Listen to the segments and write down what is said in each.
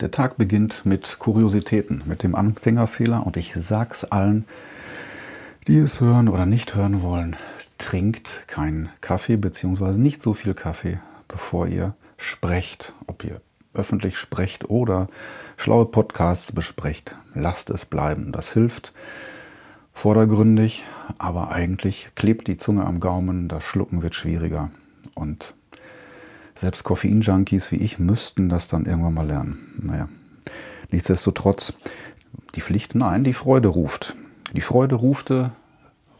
Der Tag beginnt mit Kuriositäten, mit dem Anfängerfehler und ich sag's allen, die es hören oder nicht hören wollen, trinkt keinen Kaffee beziehungsweise nicht so viel Kaffee, bevor ihr sprecht. Ob ihr öffentlich sprecht oder schlaue Podcasts besprecht, lasst es bleiben. Das hilft vordergründig, aber eigentlich klebt die Zunge am Gaumen, das Schlucken wird schwieriger und selbst Koffein-Junkies wie ich müssten das dann irgendwann mal lernen. Naja, nichtsdestotrotz, die Pflicht, nein, die Freude ruft. Die Freude rufte,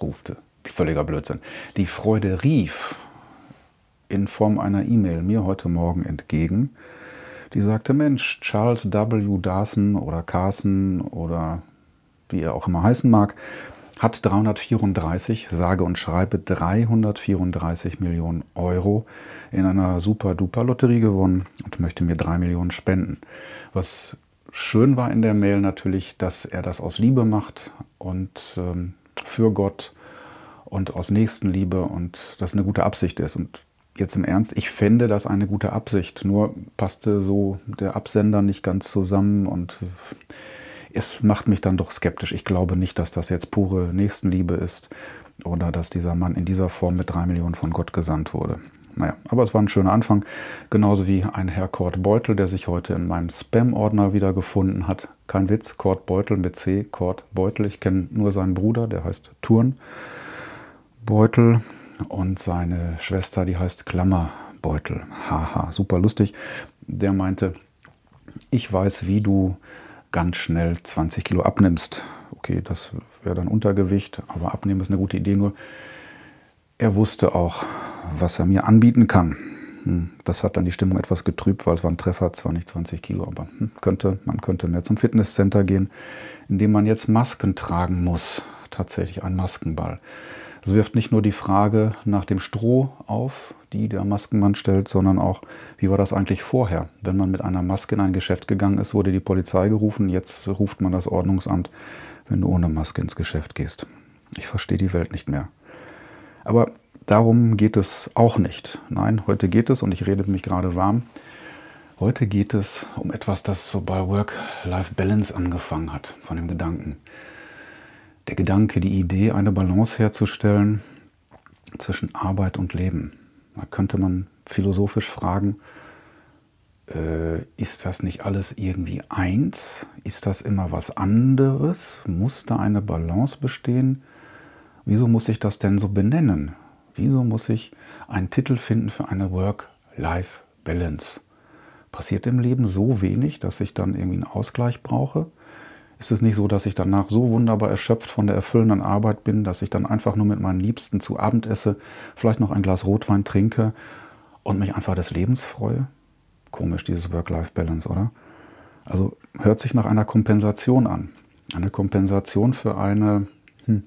rufte, völliger Blödsinn. Die Freude rief in Form einer E-Mail mir heute Morgen entgegen. Die sagte, Mensch, Charles W. Dawson oder Carson oder wie er auch immer heißen mag, hat 334, sage und schreibe 334 Millionen Euro in einer super-duper-Lotterie gewonnen und möchte mir drei Millionen spenden. Was schön war in der Mail natürlich, dass er das aus Liebe macht und ähm, für Gott und aus Nächstenliebe und das eine gute Absicht ist. Und jetzt im Ernst, ich fände das eine gute Absicht, nur passte so der Absender nicht ganz zusammen und es macht mich dann doch skeptisch. Ich glaube nicht, dass das jetzt pure Nächstenliebe ist oder dass dieser Mann in dieser Form mit drei Millionen von Gott gesandt wurde. Naja, aber es war ein schöner Anfang. Genauso wie ein Herr Kurt Beutel, der sich heute in meinem Spam-Ordner wiedergefunden hat. Kein Witz, Kurt Beutel mit C, Kurt Beutel. Ich kenne nur seinen Bruder, der heißt Turn Beutel. Und seine Schwester, die heißt Klammerbeutel. Haha, super lustig. Der meinte, ich weiß, wie du ganz schnell 20 Kilo abnimmst. Okay, das wäre dann Untergewicht, aber abnehmen ist eine gute Idee. Nur er wusste auch, was er mir anbieten kann. Hm, das hat dann die Stimmung etwas getrübt, weil es war ein Treffer, zwar nicht 20 Kilo, aber hm, könnte, man könnte mehr zum Fitnesscenter gehen, indem man jetzt Masken tragen muss. Tatsächlich ein Maskenball. Das wirft nicht nur die Frage nach dem Stroh auf, die der Maskenmann stellt, sondern auch, wie war das eigentlich vorher? Wenn man mit einer Maske in ein Geschäft gegangen ist, wurde die Polizei gerufen, jetzt ruft man das Ordnungsamt, wenn du ohne Maske ins Geschäft gehst. Ich verstehe die Welt nicht mehr. Aber darum geht es auch nicht. Nein, heute geht es, und ich rede mich gerade warm, heute geht es um etwas, das so bei Work-Life-Balance angefangen hat, von dem Gedanken. Der Gedanke, die Idee, eine Balance herzustellen zwischen Arbeit und Leben. Da könnte man philosophisch fragen, äh, ist das nicht alles irgendwie eins? Ist das immer was anderes? Muss da eine Balance bestehen? Wieso muss ich das denn so benennen? Wieso muss ich einen Titel finden für eine Work-Life-Balance? Passiert im Leben so wenig, dass ich dann irgendwie einen Ausgleich brauche? Ist es nicht so, dass ich danach so wunderbar erschöpft von der erfüllenden Arbeit bin, dass ich dann einfach nur mit meinen Liebsten zu Abend esse, vielleicht noch ein Glas Rotwein trinke und mich einfach des Lebens freue? Komisch, dieses Work-Life-Balance, oder? Also hört sich nach einer Kompensation an. Eine Kompensation für eine hm,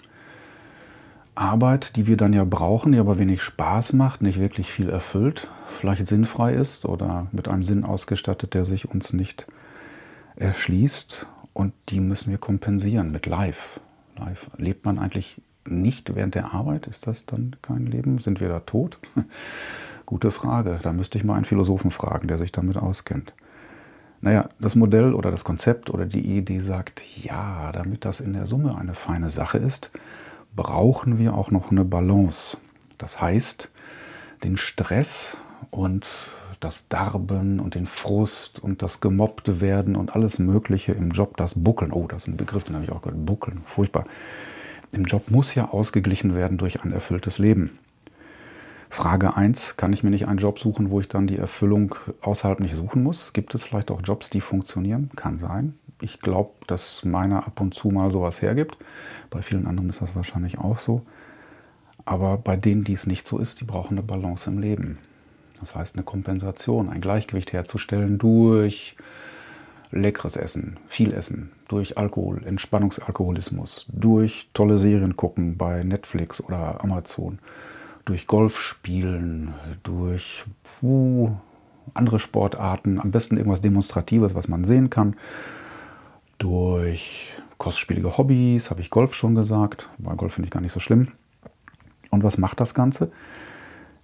Arbeit, die wir dann ja brauchen, die aber wenig Spaß macht, nicht wirklich viel erfüllt, vielleicht sinnfrei ist oder mit einem Sinn ausgestattet, der sich uns nicht erschließt. Und die müssen wir kompensieren mit Live. Live. Lebt man eigentlich nicht während der Arbeit? Ist das dann kein Leben? Sind wir da tot? Gute Frage. Da müsste ich mal einen Philosophen fragen, der sich damit auskennt. Naja, das Modell oder das Konzept oder die Idee sagt, ja, damit das in der Summe eine feine Sache ist, brauchen wir auch noch eine Balance. Das heißt, den Stress und das Darben und den Frust und das gemobbte werden und alles Mögliche im Job, das Buckeln. Oh, das ist ein Begriff, den habe ich auch gehört. Buckeln, furchtbar. Im Job muss ja ausgeglichen werden durch ein erfülltes Leben. Frage 1, kann ich mir nicht einen Job suchen, wo ich dann die Erfüllung außerhalb nicht suchen muss? Gibt es vielleicht auch Jobs, die funktionieren? Kann sein. Ich glaube, dass meiner ab und zu mal sowas hergibt. Bei vielen anderen ist das wahrscheinlich auch so. Aber bei denen, die es nicht so ist, die brauchen eine Balance im Leben. Das heißt, eine Kompensation, ein Gleichgewicht herzustellen durch leckeres Essen, viel Essen, durch Alkohol, Entspannungsalkoholismus, durch tolle Serien gucken bei Netflix oder Amazon, durch Golf spielen, durch uh, andere Sportarten, am besten irgendwas Demonstratives, was man sehen kann, durch kostspielige Hobbys, habe ich Golf schon gesagt, weil Golf finde ich gar nicht so schlimm. Und was macht das Ganze?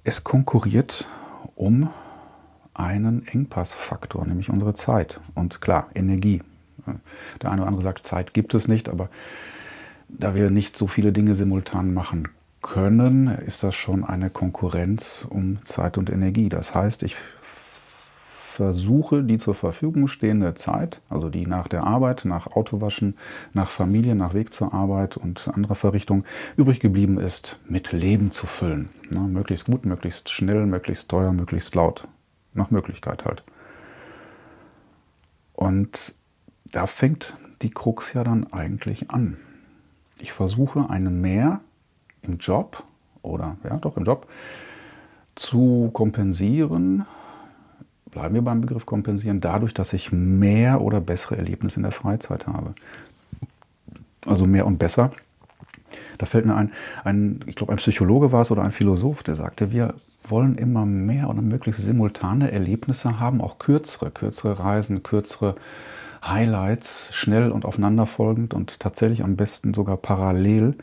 Es konkurriert um einen Engpassfaktor, nämlich unsere Zeit und klar, Energie. Der eine oder andere sagt, Zeit gibt es nicht, aber da wir nicht so viele Dinge simultan machen können, ist das schon eine Konkurrenz um Zeit und Energie. Das heißt, ich versuche, die zur Verfügung stehende Zeit, also die nach der Arbeit, nach Autowaschen, nach Familie, nach Weg zur Arbeit und anderer Verrichtung übrig geblieben ist, mit Leben zu füllen. Ne, möglichst gut, möglichst schnell, möglichst teuer, möglichst laut. Nach Möglichkeit halt. Und da fängt die Krux ja dann eigentlich an. Ich versuche eine Mehr im Job oder ja doch im Job zu kompensieren, bleiben wir beim Begriff kompensieren, dadurch, dass ich mehr oder bessere Erlebnisse in der Freizeit habe. Also mehr und besser. Da fällt mir ein, ein ich glaube, ein Psychologe war es oder ein Philosoph, der sagte, wir wollen immer mehr oder möglichst simultane Erlebnisse haben, auch kürzere, kürzere Reisen, kürzere Highlights, schnell und aufeinanderfolgend und tatsächlich am besten sogar parallel,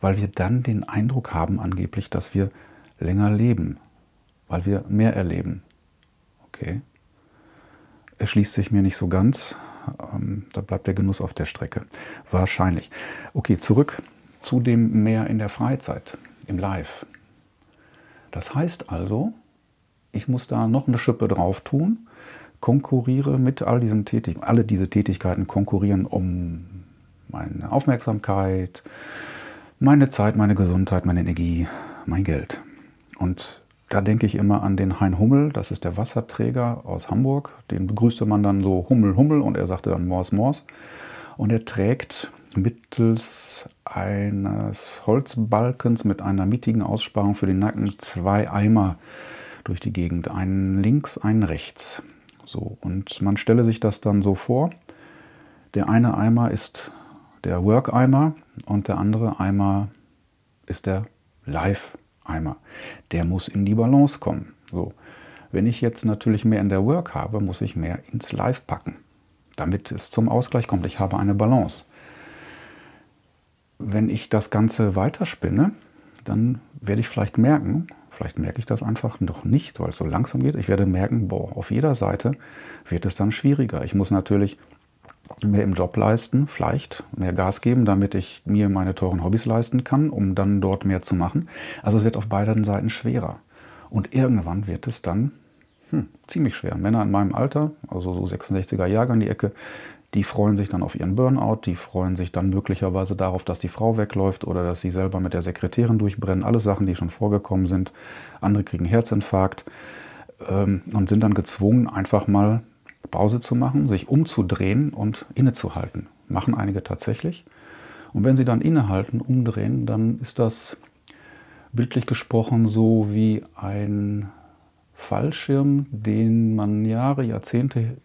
weil wir dann den Eindruck haben angeblich, dass wir länger leben, weil wir mehr erleben. Okay. Erschließt sich mir nicht so ganz. Ähm, da bleibt der Genuss auf der Strecke. Wahrscheinlich. Okay, zurück zu dem Mehr in der Freizeit, im Live. Das heißt also, ich muss da noch eine Schippe drauf tun, konkurriere mit all diesen Tätigkeiten, alle diese Tätigkeiten konkurrieren um meine Aufmerksamkeit, meine Zeit, meine Gesundheit, meine Energie, mein Geld. Und da denke ich immer an den Hein Hummel, das ist der Wasserträger aus Hamburg. Den begrüßte man dann so Hummel, Hummel und er sagte dann Mors, Mors. Und er trägt mittels eines Holzbalkens mit einer mittigen Aussparung für den Nacken zwei Eimer durch die Gegend. Einen links, einen rechts. So, und man stelle sich das dann so vor. Der eine Eimer ist der Work-Eimer und der andere Eimer ist der Live-Eimer. Der muss in die Balance kommen. So. Wenn ich jetzt natürlich mehr in der Work habe, muss ich mehr ins Live packen, damit es zum Ausgleich kommt. Ich habe eine Balance wenn ich das Ganze weiterspinne, dann werde ich vielleicht merken, vielleicht merke ich das einfach noch nicht, weil es so langsam geht. Ich werde merken, boah, auf jeder Seite wird es dann schwieriger. Ich muss natürlich mehr im Job leisten, vielleicht mehr Gas geben, damit ich mir meine teuren Hobbys leisten kann, um dann dort mehr zu machen. Also es wird auf beiden Seiten schwerer. Und irgendwann wird es dann hm, ziemlich schwer. Männer in meinem Alter, also so 66er Jahre in die Ecke, die freuen sich dann auf ihren Burnout, die freuen sich dann möglicherweise darauf, dass die Frau wegläuft oder dass sie selber mit der Sekretärin durchbrennen. Alles Sachen, die schon vorgekommen sind. Andere kriegen Herzinfarkt ähm, und sind dann gezwungen, einfach mal Pause zu machen, sich umzudrehen und innezuhalten. Machen einige tatsächlich. Und wenn sie dann innehalten, umdrehen, dann ist das bildlich gesprochen so wie ein Fallschirm, den man Jahre, Jahrzehnte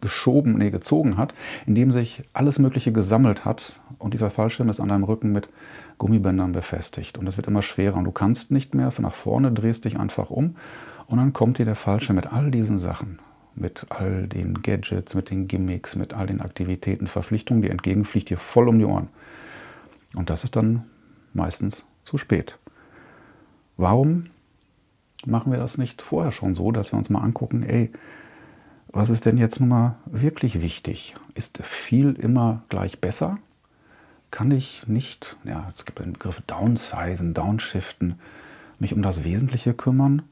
geschoben, nee, gezogen hat, in dem sich alles Mögliche gesammelt hat. Und dieser Fallschirm ist an deinem Rücken mit Gummibändern befestigt. Und es wird immer schwerer. Und du kannst nicht mehr nach vorne, drehst dich einfach um. Und dann kommt dir der Fallschirm mit all diesen Sachen, mit all den Gadgets, mit den Gimmicks, mit all den Aktivitäten, Verpflichtungen, die entgegenfliegt dir voll um die Ohren. Und das ist dann meistens zu spät. Warum machen wir das nicht vorher schon so, dass wir uns mal angucken, ey, was ist denn jetzt nun mal wirklich wichtig? Ist viel immer gleich besser? Kann ich nicht, ja, es gibt den Begriff downsizen, downshiften, mich um das Wesentliche kümmern?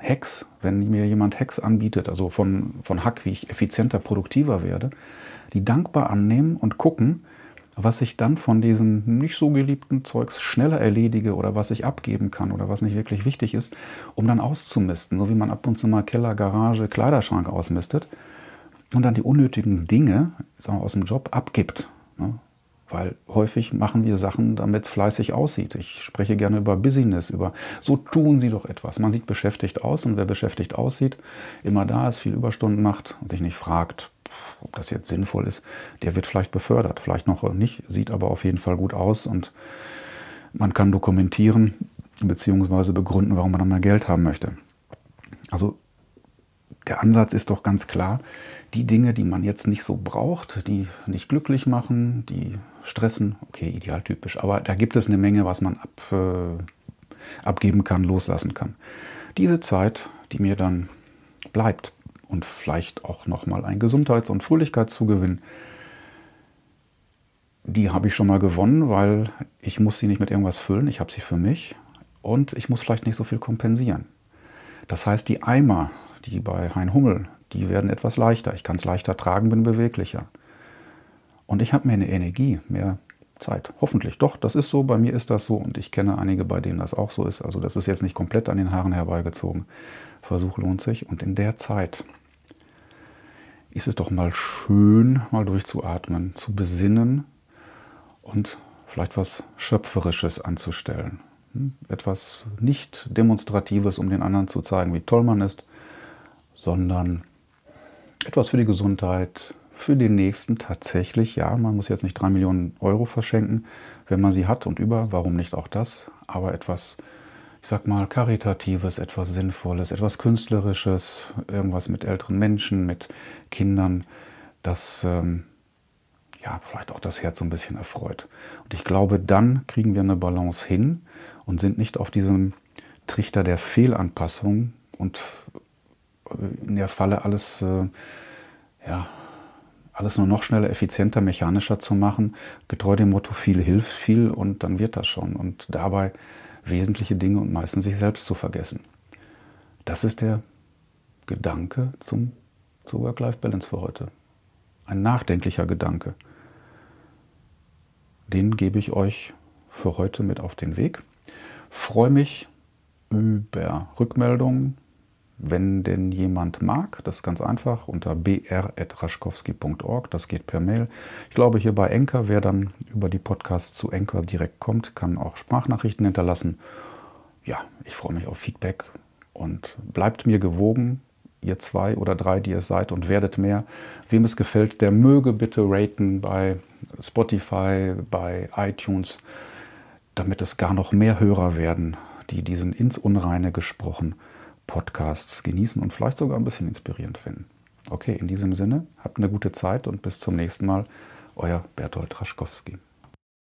Hacks, wenn mir jemand Hacks anbietet, also von, von Hack, wie ich effizienter, produktiver werde, die dankbar annehmen und gucken, was ich dann von diesem nicht so geliebten Zeugs schneller erledige oder was ich abgeben kann oder was nicht wirklich wichtig ist, um dann auszumisten, so wie man ab und zu mal Keller, Garage, Kleiderschrank ausmistet und dann die unnötigen Dinge sagen wir, aus dem Job abgibt. Weil häufig machen wir Sachen, damit es fleißig aussieht. Ich spreche gerne über Business, über so tun Sie doch etwas. Man sieht beschäftigt aus und wer beschäftigt aussieht, immer da ist, viel Überstunden macht und sich nicht fragt, ob das jetzt sinnvoll ist, der wird vielleicht befördert, vielleicht noch nicht, sieht aber auf jeden Fall gut aus und man kann dokumentieren bzw. begründen, warum man dann mehr Geld haben möchte. Also der Ansatz ist doch ganz klar, die Dinge, die man jetzt nicht so braucht, die nicht glücklich machen, die stressen, okay, idealtypisch, aber da gibt es eine Menge, was man ab, äh, abgeben kann, loslassen kann. Diese Zeit, die mir dann bleibt und vielleicht auch nochmal ein Gesundheits- und Fröhlichkeitszugewinn. Die habe ich schon mal gewonnen, weil ich muss sie nicht mit irgendwas füllen, ich habe sie für mich und ich muss vielleicht nicht so viel kompensieren. Das heißt, die Eimer, die bei Hein Hummel, die werden etwas leichter. Ich kann es leichter tragen, bin beweglicher. Und ich habe mehr Energie, mehr Zeit. Hoffentlich. Doch, das ist so. Bei mir ist das so. Und ich kenne einige, bei denen das auch so ist. Also das ist jetzt nicht komplett an den Haaren herbeigezogen. Versuch lohnt sich. Und in der Zeit ist es doch mal schön, mal durchzuatmen, zu besinnen und vielleicht was Schöpferisches anzustellen. Hm? Etwas nicht Demonstratives, um den anderen zu zeigen, wie toll man ist, sondern etwas für die Gesundheit, für den nächsten tatsächlich. Ja, man muss jetzt nicht drei Millionen Euro verschenken, wenn man sie hat und über, warum nicht auch das, aber etwas, ich sag mal, Karitatives, etwas Sinnvolles, etwas Künstlerisches, irgendwas mit älteren Menschen, mit Kindern, das ähm, ja, vielleicht auch das Herz so ein bisschen erfreut. Und ich glaube, dann kriegen wir eine Balance hin und sind nicht auf diesem Trichter der Fehlanpassung und äh, in der Falle alles äh, ja, alles nur noch schneller, effizienter, mechanischer zu machen, getreu dem Motto viel hilft viel und dann wird das schon. Und dabei wesentliche Dinge und meistens sich selbst zu vergessen. Das ist der Gedanke zum, zur Work-Life-Balance für heute. Ein nachdenklicher Gedanke. Den gebe ich euch für heute mit auf den Weg. Freue mich über Rückmeldungen, wenn denn jemand mag, das ist ganz einfach unter br.raschkowski.org, das geht per Mail. Ich glaube, hier bei Enker, wer dann über die Podcasts zu Enker direkt kommt, kann auch Sprachnachrichten hinterlassen. Ja, ich freue mich auf Feedback und bleibt mir gewogen, ihr zwei oder drei, die ihr seid und werdet mehr. Wem es gefällt, der möge bitte raten bei Spotify, bei iTunes, damit es gar noch mehr Hörer werden, die diesen ins Unreine gesprochen Podcasts genießen und vielleicht sogar ein bisschen inspirierend finden. Okay, in diesem Sinne, habt eine gute Zeit und bis zum nächsten Mal. Euer Bertolt Raschkowski.